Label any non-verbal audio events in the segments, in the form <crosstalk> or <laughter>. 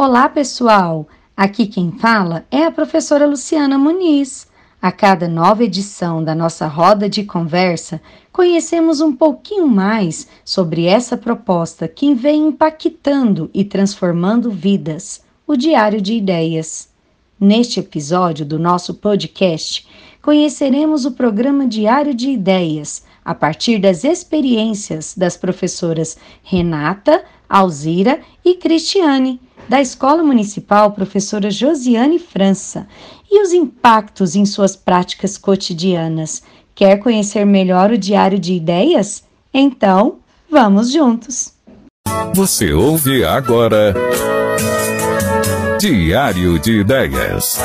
Olá, pessoal! Aqui quem fala é a professora Luciana Muniz. A cada nova edição da nossa roda de conversa, conhecemos um pouquinho mais sobre essa proposta que vem impactando e transformando vidas o Diário de Ideias. Neste episódio do nosso podcast, conheceremos o programa Diário de Ideias a partir das experiências das professoras Renata, Alzira e Cristiane da Escola Municipal Professora Josiane França e os impactos em suas práticas cotidianas. Quer conhecer melhor o Diário de Ideias? Então, vamos juntos! Você ouve agora Diário de Ideias.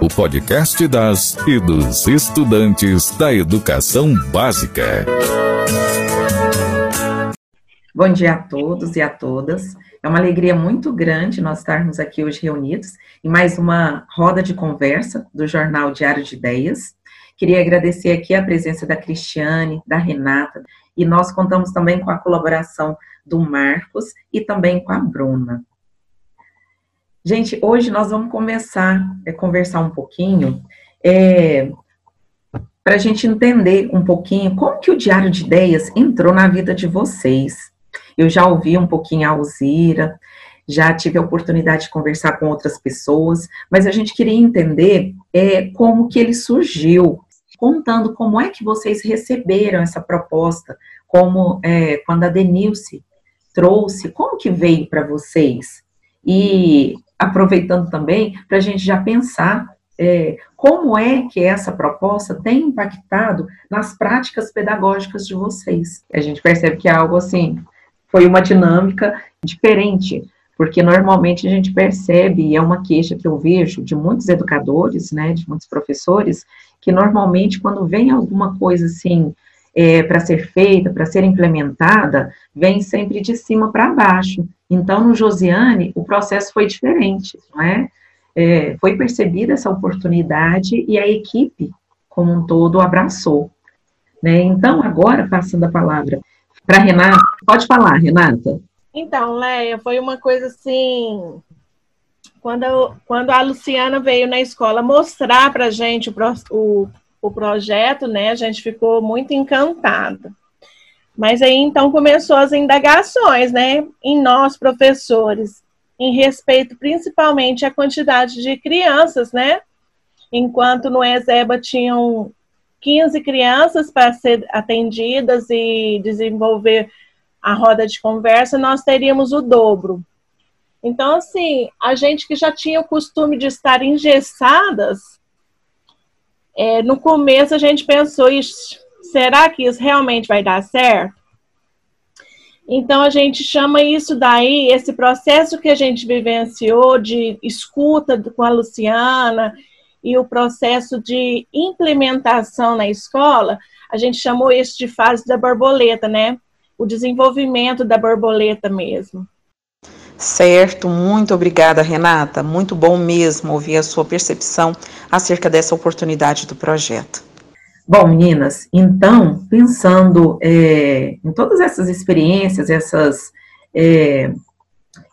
O podcast das e dos estudantes da educação básica. Bom dia a todos e a todas. É uma alegria muito grande nós estarmos aqui hoje reunidos em mais uma roda de conversa do Jornal Diário de Ideias. Queria agradecer aqui a presença da Cristiane, da Renata, e nós contamos também com a colaboração do Marcos e também com a Bruna. Gente, hoje nós vamos começar a conversar um pouquinho é, para a gente entender um pouquinho como que o Diário de Ideias entrou na vida de vocês. Eu já ouvi um pouquinho a Alzira, já tive a oportunidade de conversar com outras pessoas, mas a gente queria entender é, como que ele surgiu, contando como é que vocês receberam essa proposta, como é, quando a Denilce trouxe, como que veio para vocês? E aproveitando também para a gente já pensar é, como é que essa proposta tem impactado nas práticas pedagógicas de vocês. A gente percebe que é algo assim foi uma dinâmica diferente, porque normalmente a gente percebe, e é uma queixa que eu vejo de muitos educadores, né, de muitos professores, que normalmente quando vem alguma coisa assim é, para ser feita, para ser implementada, vem sempre de cima para baixo. Então, no Josiane, o processo foi diferente, não é? é? Foi percebida essa oportunidade e a equipe, como um todo, abraçou. Né? Então, agora, passando a palavra para Renata. Pode falar, Renata. Então, Leia, foi uma coisa assim. Quando, quando a Luciana veio na escola mostrar para a gente o, o, o projeto, né, a gente ficou muito encantada. Mas aí então começou as indagações, né, em nós professores, em respeito principalmente à quantidade de crianças, né? Enquanto no ESEBA tinham 15 crianças para ser atendidas e desenvolver a roda de conversa, nós teríamos o dobro. Então, assim, a gente que já tinha o costume de estar engessadas, é, no começo a gente pensou, será que isso realmente vai dar certo? Então, a gente chama isso daí, esse processo que a gente vivenciou de escuta com a Luciana e o processo de implementação na escola, a gente chamou isso de fase da borboleta, né? O desenvolvimento da borboleta mesmo. Certo, muito obrigada, Renata. Muito bom mesmo ouvir a sua percepção acerca dessa oportunidade do projeto. Bom, meninas, então, pensando é, em todas essas experiências, essas é,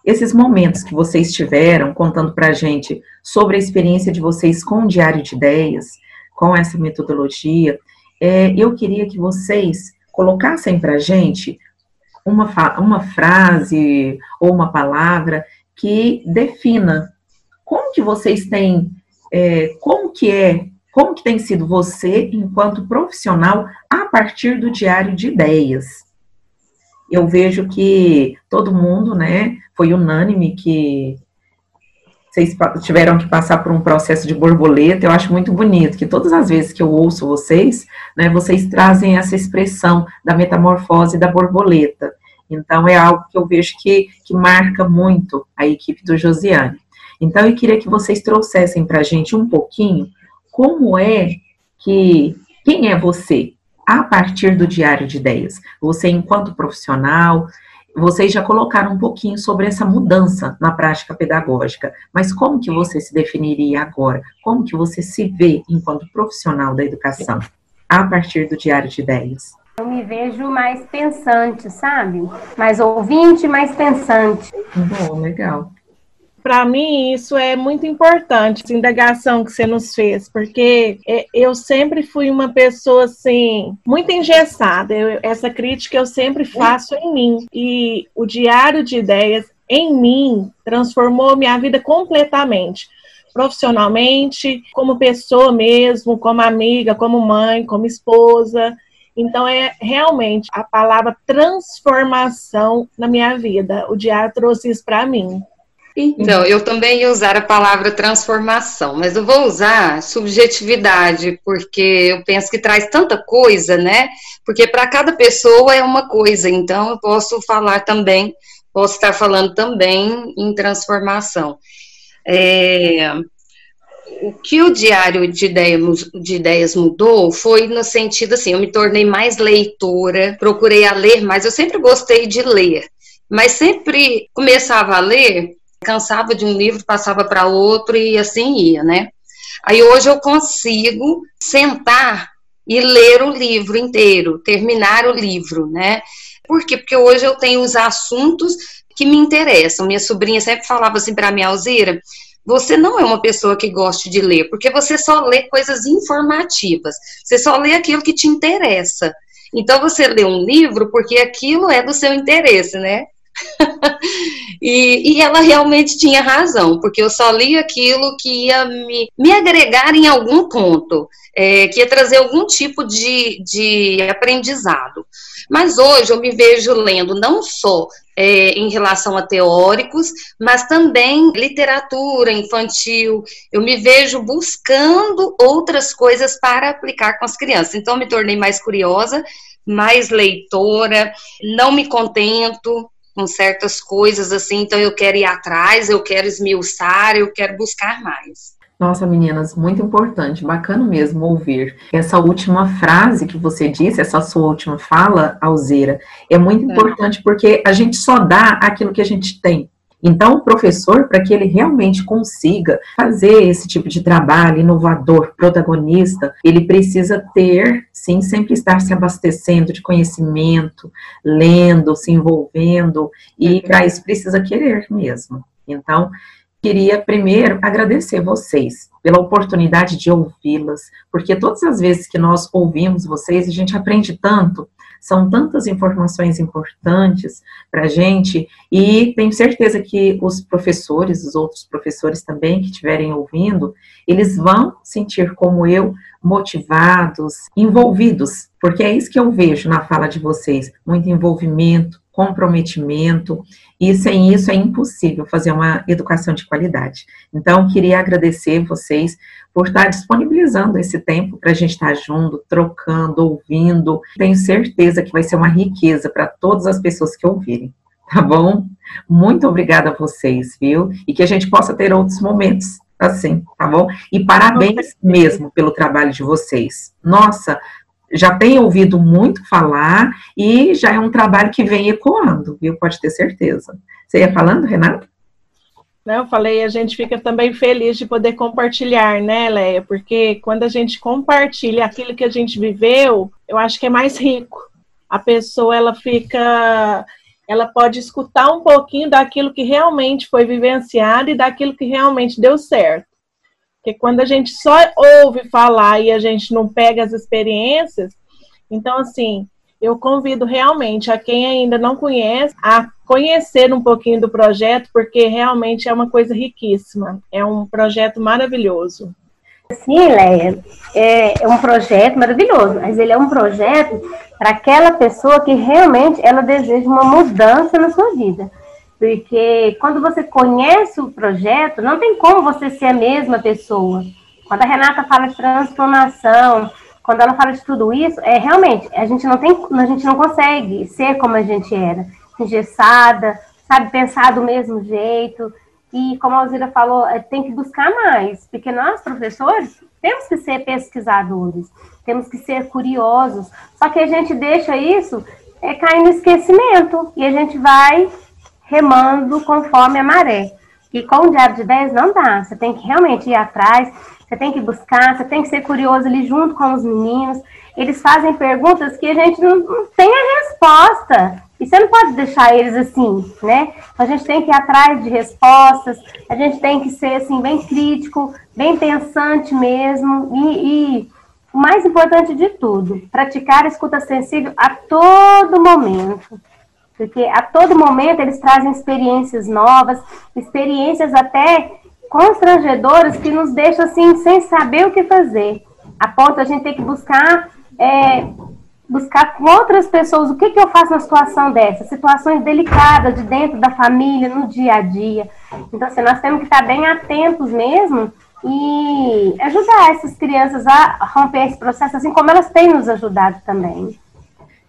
esses momentos que vocês tiveram contando para a gente sobre a experiência de vocês com o Diário de Ideias, com essa metodologia, é, eu queria que vocês colocassem para a gente uma, uma frase ou uma palavra que defina como que vocês têm, é, como que é, como que tem sido você enquanto profissional a partir do Diário de Ideias eu vejo que todo mundo, né, foi unânime que vocês tiveram que passar por um processo de borboleta, eu acho muito bonito, que todas as vezes que eu ouço vocês, né, vocês trazem essa expressão da metamorfose da borboleta. Então, é algo que eu vejo que, que marca muito a equipe do Josiane. Então, eu queria que vocês trouxessem para a gente um pouquinho como é que, quem é você? A partir do diário de ideias. Você, enquanto profissional, vocês já colocaram um pouquinho sobre essa mudança na prática pedagógica, mas como que você se definiria agora? Como que você se vê enquanto profissional da educação a partir do diário de ideias? Eu me vejo mais pensante, sabe? Mais ouvinte, mais pensante. Bom, legal. Para mim, isso é muito importante, essa indagação que você nos fez, porque é, eu sempre fui uma pessoa, assim, muito engessada. Eu, essa crítica eu sempre faço em mim. E o Diário de Ideias, em mim, transformou minha vida completamente profissionalmente, como pessoa mesmo, como amiga, como mãe, como esposa. Então, é realmente a palavra transformação na minha vida. O diário trouxe isso para mim. Então, eu também ia usar a palavra transformação, mas eu vou usar subjetividade, porque eu penso que traz tanta coisa, né? Porque para cada pessoa é uma coisa, então eu posso falar também, posso estar falando também em transformação. É, o que o diário de ideias, de ideias mudou foi no sentido assim, eu me tornei mais leitora, procurei a ler mais, eu sempre gostei de ler, mas sempre começava a ler, cansava de um livro, passava para outro e assim ia, né? Aí hoje eu consigo sentar e ler o livro inteiro, terminar o livro, né? Por quê? Porque hoje eu tenho os assuntos que me interessam. Minha sobrinha sempre falava assim para mim, Alzira, você não é uma pessoa que goste de ler, porque você só lê coisas informativas, você só lê aquilo que te interessa. Então você lê um livro porque aquilo é do seu interesse, né? <laughs> e, e, ela realmente tinha razão, porque eu só li aquilo que ia me, me agregar em algum ponto, é, que ia trazer algum tipo de, de aprendizado. Mas hoje eu me vejo lendo não só é, em relação a teóricos, mas também literatura infantil. Eu me vejo buscando outras coisas para aplicar com as crianças. Então, me tornei mais curiosa, mais leitora, não me contento com certas coisas assim, então eu quero ir atrás, eu quero esmiuçar, eu quero buscar mais. Nossa, meninas, muito importante, bacana mesmo ouvir. Essa última frase que você disse, essa sua última fala, Alzeira, é muito é. importante porque a gente só dá aquilo que a gente tem. Então, o professor, para que ele realmente consiga fazer esse tipo de trabalho inovador, protagonista, ele precisa ter, sim, sempre estar se abastecendo de conhecimento, lendo, se envolvendo, e uhum. para isso precisa querer mesmo. Então, queria primeiro agradecer vocês pela oportunidade de ouvi-las, porque todas as vezes que nós ouvimos vocês, a gente aprende tanto, são tantas informações importantes para a gente, e tenho certeza que os professores, os outros professores também que estiverem ouvindo, eles vão sentir como eu, motivados, envolvidos, porque é isso que eu vejo na fala de vocês, muito envolvimento, comprometimento, e sem isso é impossível fazer uma educação de qualidade. Então, queria agradecer vocês por estar disponibilizando esse tempo para a gente estar junto, trocando, ouvindo. Tenho certeza que vai ser uma riqueza para todas as pessoas que ouvirem, tá bom? Muito obrigada a vocês, viu? E que a gente possa ter outros momentos assim, tá bom? E parabéns mesmo pelo trabalho de vocês. Nossa, já tem ouvido muito falar e já é um trabalho que vem ecoando, viu? Pode ter certeza. Você ia falando, Renata? Não, eu falei, a gente fica também feliz de poder compartilhar, né, Leia? Porque quando a gente compartilha aquilo que a gente viveu, eu acho que é mais rico. A pessoa, ela fica, ela pode escutar um pouquinho daquilo que realmente foi vivenciado e daquilo que realmente deu certo. Porque quando a gente só ouve falar e a gente não pega as experiências, então assim, eu convido realmente a quem ainda não conhece a conhecer um pouquinho do projeto, porque realmente é uma coisa riquíssima. É um projeto maravilhoso. Sim, Leia, é, é um projeto maravilhoso, mas ele é um projeto para aquela pessoa que realmente ela deseja uma mudança na sua vida. Porque quando você conhece o projeto, não tem como você ser a mesma pessoa. Quando a Renata fala de transformação, quando ela fala de tudo isso, é realmente, a gente não tem, a gente não consegue ser como a gente era, engessada, sabe, pensar do mesmo jeito. E como a Alzira falou, é, tem que buscar mais, porque nós, professores, temos que ser pesquisadores, temos que ser curiosos. Só que a gente deixa isso é, cair no esquecimento e a gente vai remando conforme a maré. E com o diário de ideias não dá. Você tem que realmente ir atrás, você tem que buscar, você tem que ser curioso ali junto com os meninos. Eles fazem perguntas que a gente não, não tem a resposta. E você não pode deixar eles assim, né? A gente tem que ir atrás de respostas, a gente tem que ser assim, bem crítico, bem pensante mesmo. E, e o mais importante de tudo, praticar a escuta sensível a todo momento. Porque a todo momento eles trazem experiências novas, experiências até constrangedoras que nos deixam assim sem saber o que fazer. A ponto a gente ter que buscar é, buscar com outras pessoas o que, que eu faço na situação dessa, situações delicadas de dentro da família, no dia a dia. Então, assim, nós temos que estar bem atentos mesmo e ajudar essas crianças a romper esse processo, assim como elas têm nos ajudado também.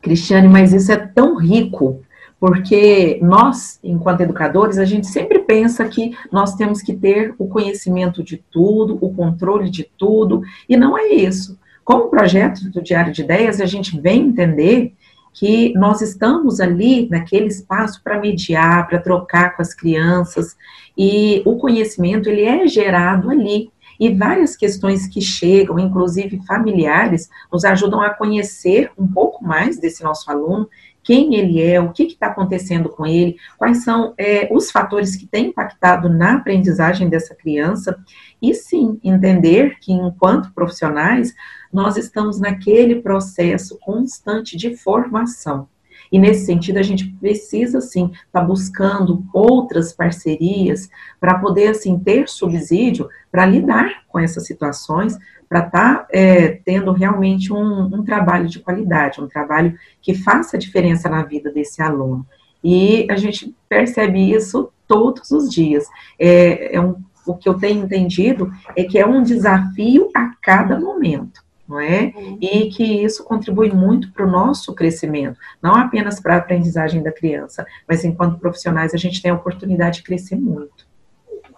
Cristiane, mas isso é tão rico, porque nós, enquanto educadores, a gente sempre pensa que nós temos que ter o conhecimento de tudo, o controle de tudo, e não é isso. Com o projeto do Diário de Ideias, a gente vem entender que nós estamos ali naquele espaço para mediar, para trocar com as crianças, e o conhecimento ele é gerado ali. E várias questões que chegam, inclusive familiares, nos ajudam a conhecer um pouco mais desse nosso aluno, quem ele é, o que está acontecendo com ele, quais são é, os fatores que têm impactado na aprendizagem dessa criança, e sim, entender que enquanto profissionais, nós estamos naquele processo constante de formação. E nesse sentido, a gente precisa, sim, estar tá buscando outras parcerias para poder, assim, ter subsídio para lidar com essas situações, para estar tá, é, tendo realmente um, um trabalho de qualidade, um trabalho que faça diferença na vida desse aluno. E a gente percebe isso todos os dias. É, é um, o que eu tenho entendido é que é um desafio a cada momento não é? E que isso contribui muito para o nosso crescimento, não apenas para a aprendizagem da criança, mas enquanto profissionais a gente tem a oportunidade de crescer muito.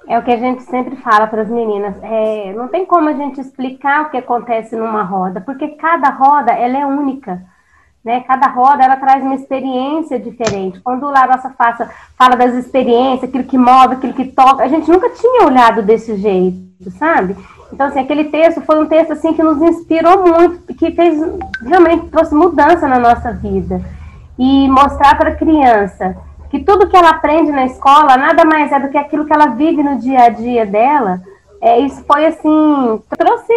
É o que a gente sempre fala para as meninas. É, não tem como a gente explicar o que acontece numa roda, porque cada roda ela é única. Né? Cada roda ela traz uma experiência diferente. Quando lá nossa faça fala das experiências, aquilo que move, aquilo que toca, a gente nunca tinha olhado desse jeito, sabe? Então, assim, aquele texto foi um texto assim que nos inspirou muito, que fez realmente trouxe mudança na nossa vida. E mostrar para a criança que tudo que ela aprende na escola nada mais é do que aquilo que ela vive no dia a dia dela. É, isso foi assim, trouxe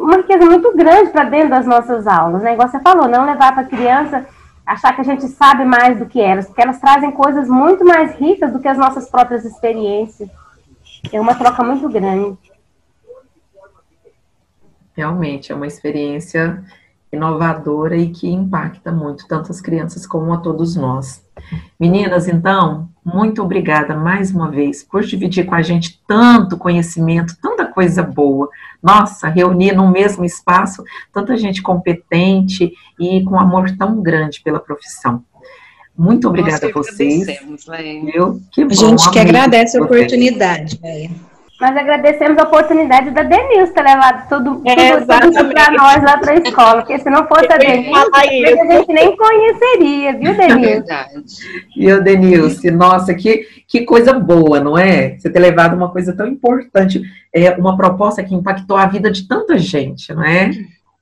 uma riqueza muito grande para dentro das nossas aulas, né? Igual você falou, não levar para a criança achar que a gente sabe mais do que elas, porque elas trazem coisas muito mais ricas do que as nossas próprias experiências. É uma troca muito grande. Realmente é uma experiência inovadora e que impacta muito tanto as crianças como a todos nós. Meninas, então, muito obrigada mais uma vez por dividir com a gente tanto conhecimento, tanta coisa boa. Nossa, reunir no mesmo espaço tanta gente competente e com amor tão grande pela profissão. Muito obrigada a vocês. Viu? Que bom, a gente que agradece a oportunidade. Nós agradecemos a oportunidade da Denilson ter levado tudo, é, tudo para nós lá para a escola, porque se não fosse a Denilson, a gente nem conheceria, viu, <laughs> Denilson? É verdade. Viu, Denilson? Nossa, que, que coisa boa, não é? Você ter levado uma coisa tão importante, é, uma proposta que impactou a vida de tanta gente, não é?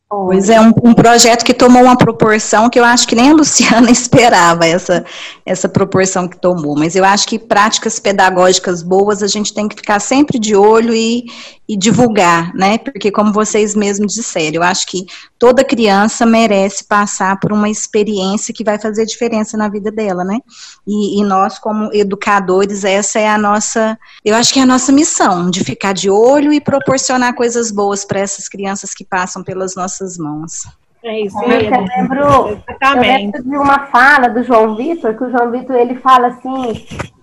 Pois é, um, um, projeto que tomou uma proporção que eu acho que nem a <laughs> Luciana esperava essa, essa proporção que tomou. Mas eu acho que práticas pedagógicas boas a gente tem que ficar sempre de olho e, e divulgar, né? Porque, como vocês mesmos disseram, eu acho que toda criança merece passar por uma experiência que vai fazer diferença na vida dela, né? E, e, nós, como educadores, essa é a nossa, eu acho que é a nossa missão, de ficar de olho e proporcionar coisas boas para essas crianças que passam pelas nossas mãos. É isso mesmo. Eu lembro, eu lembro de uma fala do João Vitor, que o João Vitor ele fala assim,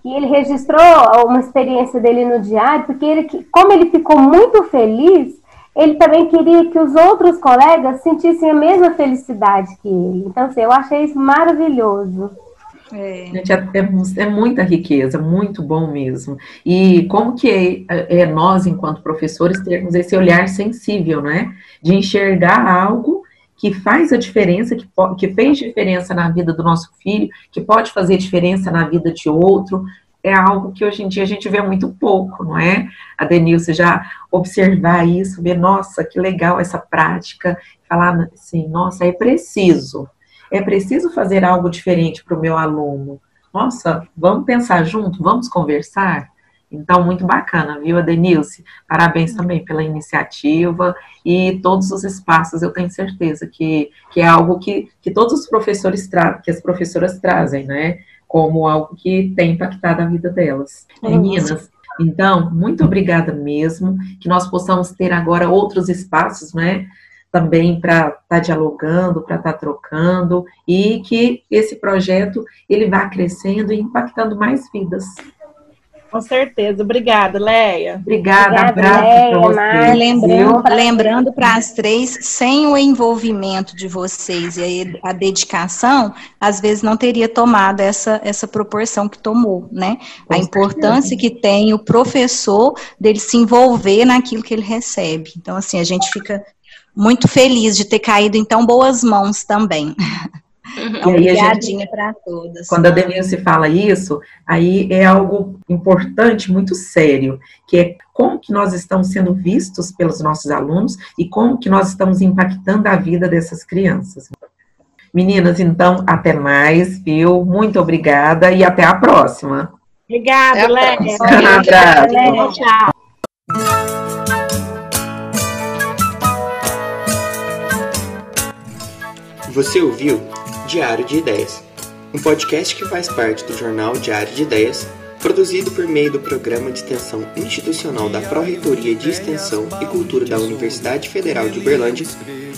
que ele registrou uma experiência dele no diário, porque ele, como ele ficou muito feliz, ele também queria que os outros colegas sentissem a mesma felicidade que ele. Então, assim, eu achei isso maravilhoso. É. Gente, é, é, é, muita riqueza, muito bom mesmo. E como que é, é, nós, enquanto professores, termos esse olhar sensível, né? De enxergar algo que faz a diferença, que, que fez diferença na vida do nosso filho, que pode fazer diferença na vida de outro, é algo que hoje em dia a gente vê muito pouco, não é? A Denilce já observar isso, ver, nossa, que legal essa prática, falar assim, nossa, é preciso, é preciso fazer algo diferente para o meu aluno. Nossa, vamos pensar junto, vamos conversar? Então, muito bacana, viu, Denilce? Parabéns também pela iniciativa e todos os espaços, eu tenho certeza que, que é algo que, que todos os professores trazem, que as professoras trazem, né? Como algo que tem impactado a vida delas. Meninas, então, muito obrigada mesmo, que nós possamos ter agora outros espaços, né? Também para estar tá dialogando, para estar tá trocando, e que esse projeto ele vá crescendo e impactando mais vidas. Com certeza. Obrigada, Leia. Obrigada, abraço para você. Lembrando, lembrando para as três, sem o envolvimento de vocês e a, a, dedicação, às vezes não teria tomado essa, essa proporção que tomou, né? Com a importância que tem o professor dele se envolver naquilo que ele recebe. Então, assim, a gente fica muito feliz de ter caído em tão boas mãos também. Então, obrigadinha para todas. Quando a Denise fala isso, aí é algo importante, muito sério, que é como que nós estamos sendo vistos pelos nossos alunos e como que nós estamos impactando a vida dessas crianças. Meninas, então, até mais, viu? Muito obrigada e até a próxima. Obrigada, Léa. Um abraço. Tchau. Você ouviu Diário de Ideias, um podcast que faz parte do jornal Diário de Ideias, produzido por meio do Programa de Extensão Institucional da Pró-Reitoria de Extensão e Cultura da Universidade Federal de Uberlândia,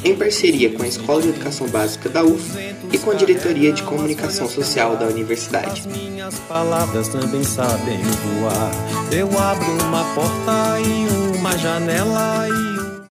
em parceria com a Escola de Educação Básica da UF e com a Diretoria de Comunicação Social da Universidade. Minhas palavras também sabem voar. Eu abro uma porta e uma janela e